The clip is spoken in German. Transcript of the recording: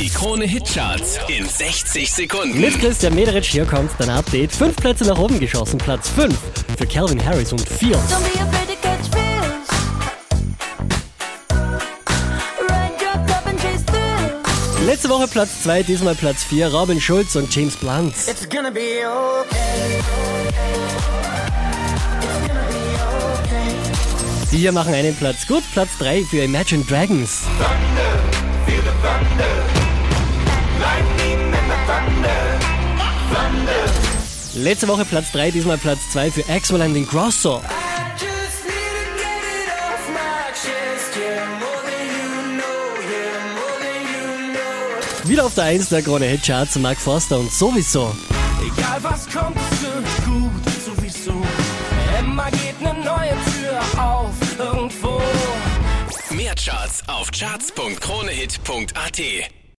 Die Krone Hitcharts in 60 Sekunden. Mit Christian Mederitsch, hier kommt dein Update. Fünf Plätze nach oben geschossen. Platz 5 für Calvin Harris und 4. Don't be afraid to catch feels. Ride your cup and chase thrills. Letzte Woche Platz 2, diesmal Platz 4. Robin Schulz und James Blunt. It's gonna be okay. Die hier machen einen Platz gut. Platz 3 für Imagine Dragons. Letzte Woche Platz 3, diesmal Platz 2 für Axwell and Ingrosso. Wieder auf der 1 der Krone Hitcharts Mark Forster und sowieso. Egal was kommt, es wird gut, sowieso. Immer geht ne neue Tür auf, irgendwo. Mehr Charts auf charts.kronehit.at.